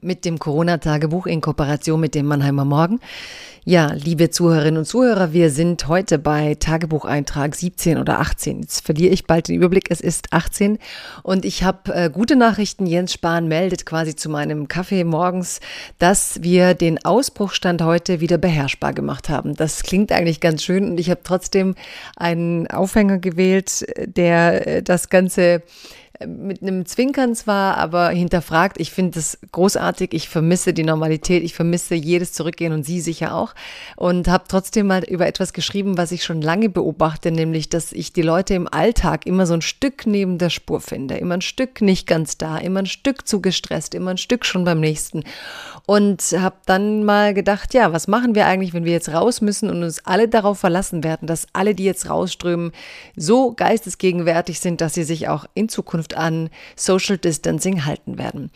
mit dem Corona-Tagebuch in Kooperation mit dem Mannheimer Morgen. Ja, liebe Zuhörerinnen und Zuhörer, wir sind heute bei Tagebucheintrag 17 oder 18. Jetzt verliere ich bald den Überblick, es ist 18 und ich habe äh, gute Nachrichten. Jens Spahn meldet quasi zu meinem Kaffee morgens, dass wir den Ausbruchstand heute wieder beherrschbar gemacht haben. Das klingt eigentlich ganz schön und ich habe trotzdem einen Aufhänger gewählt, der äh, das Ganze mit einem Zwinkern zwar, aber hinterfragt. Ich finde es großartig. Ich vermisse die Normalität. Ich vermisse jedes Zurückgehen und Sie sicher auch. Und habe trotzdem mal über etwas geschrieben, was ich schon lange beobachte, nämlich, dass ich die Leute im Alltag immer so ein Stück neben der Spur finde. Immer ein Stück nicht ganz da, immer ein Stück zu gestresst, immer ein Stück schon beim nächsten. Und habe dann mal gedacht, ja, was machen wir eigentlich, wenn wir jetzt raus müssen und uns alle darauf verlassen werden, dass alle, die jetzt rausströmen, so geistesgegenwärtig sind, dass sie sich auch in Zukunft Zukunft an Social Distancing halten werden.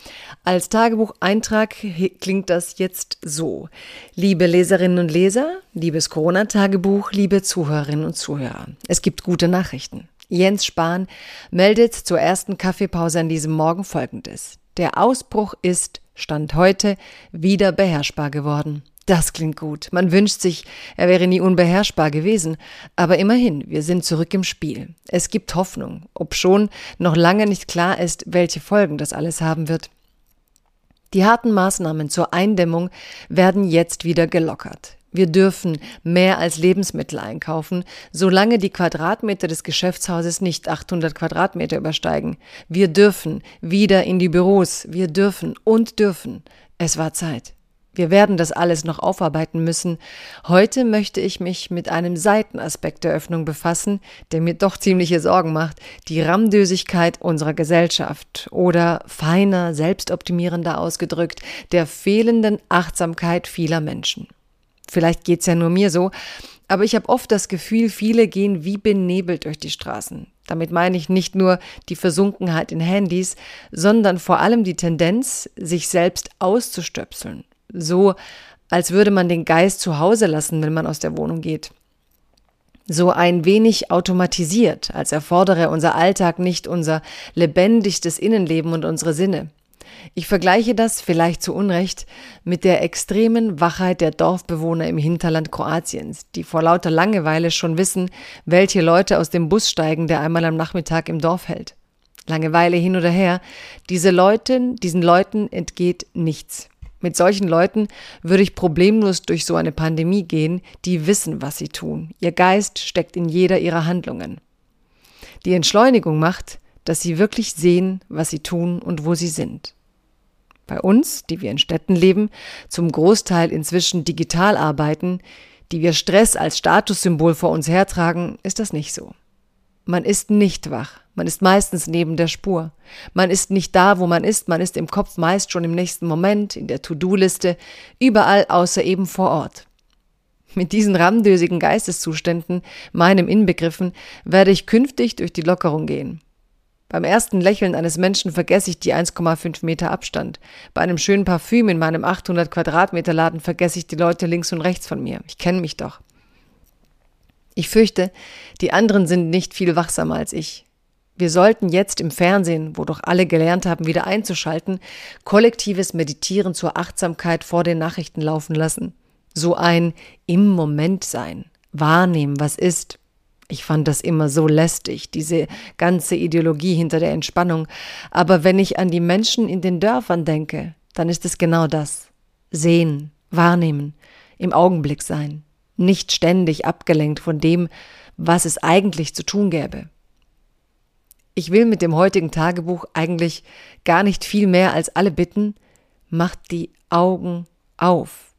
Als Tagebucheintrag klingt das jetzt so. Liebe Leserinnen und Leser, liebes Corona-Tagebuch, liebe Zuhörerinnen und Zuhörer, es gibt gute Nachrichten. Jens Spahn meldet zur ersten Kaffeepause an diesem Morgen Folgendes. Der Ausbruch ist, Stand heute, wieder beherrschbar geworden. Das klingt gut. Man wünscht sich, er wäre nie unbeherrschbar gewesen. Aber immerhin, wir sind zurück im Spiel. Es gibt Hoffnung, obschon noch lange nicht klar ist, welche Folgen das alles haben wird. Die harten Maßnahmen zur Eindämmung werden jetzt wieder gelockert. Wir dürfen mehr als Lebensmittel einkaufen, solange die Quadratmeter des Geschäftshauses nicht 800 Quadratmeter übersteigen. Wir dürfen wieder in die Büros. Wir dürfen und dürfen. Es war Zeit. Wir werden das alles noch aufarbeiten müssen. Heute möchte ich mich mit einem Seitenaspekt der Öffnung befassen, der mir doch ziemliche Sorgen macht, die Ramdösigkeit unserer Gesellschaft oder feiner, selbstoptimierender ausgedrückt, der fehlenden Achtsamkeit vieler Menschen. Vielleicht geht's ja nur mir so, aber ich habe oft das Gefühl, viele gehen wie benebelt durch die Straßen. Damit meine ich nicht nur die Versunkenheit in Handys, sondern vor allem die Tendenz, sich selbst auszustöpseln so als würde man den Geist zu Hause lassen, wenn man aus der Wohnung geht. So ein wenig automatisiert, als erfordere unser Alltag nicht unser lebendigstes Innenleben und unsere Sinne. Ich vergleiche das vielleicht zu Unrecht mit der extremen Wachheit der Dorfbewohner im Hinterland Kroatiens, die vor lauter Langeweile schon wissen, welche Leute aus dem Bus steigen, der einmal am Nachmittag im Dorf hält. Langeweile hin oder her, diese Leuten, diesen Leuten entgeht nichts. Mit solchen Leuten würde ich problemlos durch so eine Pandemie gehen, die wissen, was sie tun. Ihr Geist steckt in jeder ihrer Handlungen. Die Entschleunigung macht, dass sie wirklich sehen, was sie tun und wo sie sind. Bei uns, die wir in Städten leben, zum Großteil inzwischen digital arbeiten, die wir Stress als Statussymbol vor uns hertragen, ist das nicht so. Man ist nicht wach. Man ist meistens neben der Spur. Man ist nicht da, wo man ist. Man ist im Kopf meist schon im nächsten Moment, in der To-Do-Liste, überall außer eben vor Ort. Mit diesen ramdösigen Geisteszuständen, meinem Inbegriffen, werde ich künftig durch die Lockerung gehen. Beim ersten Lächeln eines Menschen vergesse ich die 1,5 Meter Abstand. Bei einem schönen Parfüm in meinem 800 Quadratmeter Laden vergesse ich die Leute links und rechts von mir. Ich kenne mich doch. Ich fürchte, die anderen sind nicht viel wachsamer als ich. Wir sollten jetzt im Fernsehen, wo doch alle gelernt haben, wieder einzuschalten, kollektives Meditieren zur Achtsamkeit vor den Nachrichten laufen lassen. So ein im Moment sein, wahrnehmen, was ist. Ich fand das immer so lästig, diese ganze Ideologie hinter der Entspannung. Aber wenn ich an die Menschen in den Dörfern denke, dann ist es genau das. Sehen, wahrnehmen, im Augenblick sein nicht ständig abgelenkt von dem, was es eigentlich zu tun gäbe. Ich will mit dem heutigen Tagebuch eigentlich gar nicht viel mehr als alle bitten, macht die Augen auf.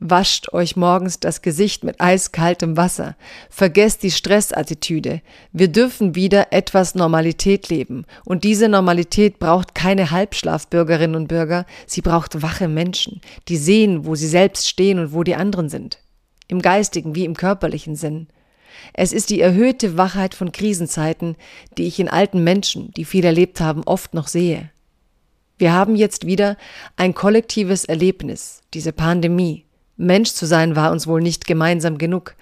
Wascht euch morgens das Gesicht mit eiskaltem Wasser. Vergesst die Stressattitüde. Wir dürfen wieder etwas Normalität leben. Und diese Normalität braucht keine Halbschlafbürgerinnen und Bürger. Sie braucht wache Menschen, die sehen, wo sie selbst stehen und wo die anderen sind. Im geistigen wie im körperlichen Sinn. Es ist die erhöhte Wachheit von Krisenzeiten, die ich in alten Menschen, die viel erlebt haben, oft noch sehe. Wir haben jetzt wieder ein kollektives Erlebnis, diese Pandemie. Mensch zu sein war uns wohl nicht gemeinsam genug.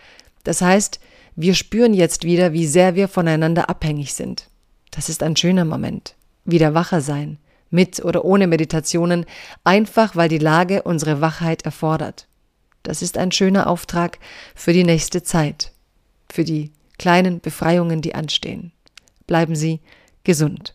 Das heißt, wir spüren jetzt wieder, wie sehr wir voneinander abhängig sind. Das ist ein schöner Moment. Wieder wacher sein, mit oder ohne Meditationen, einfach weil die Lage unsere Wachheit erfordert. Das ist ein schöner Auftrag für die nächste Zeit, für die kleinen Befreiungen, die anstehen. Bleiben Sie gesund.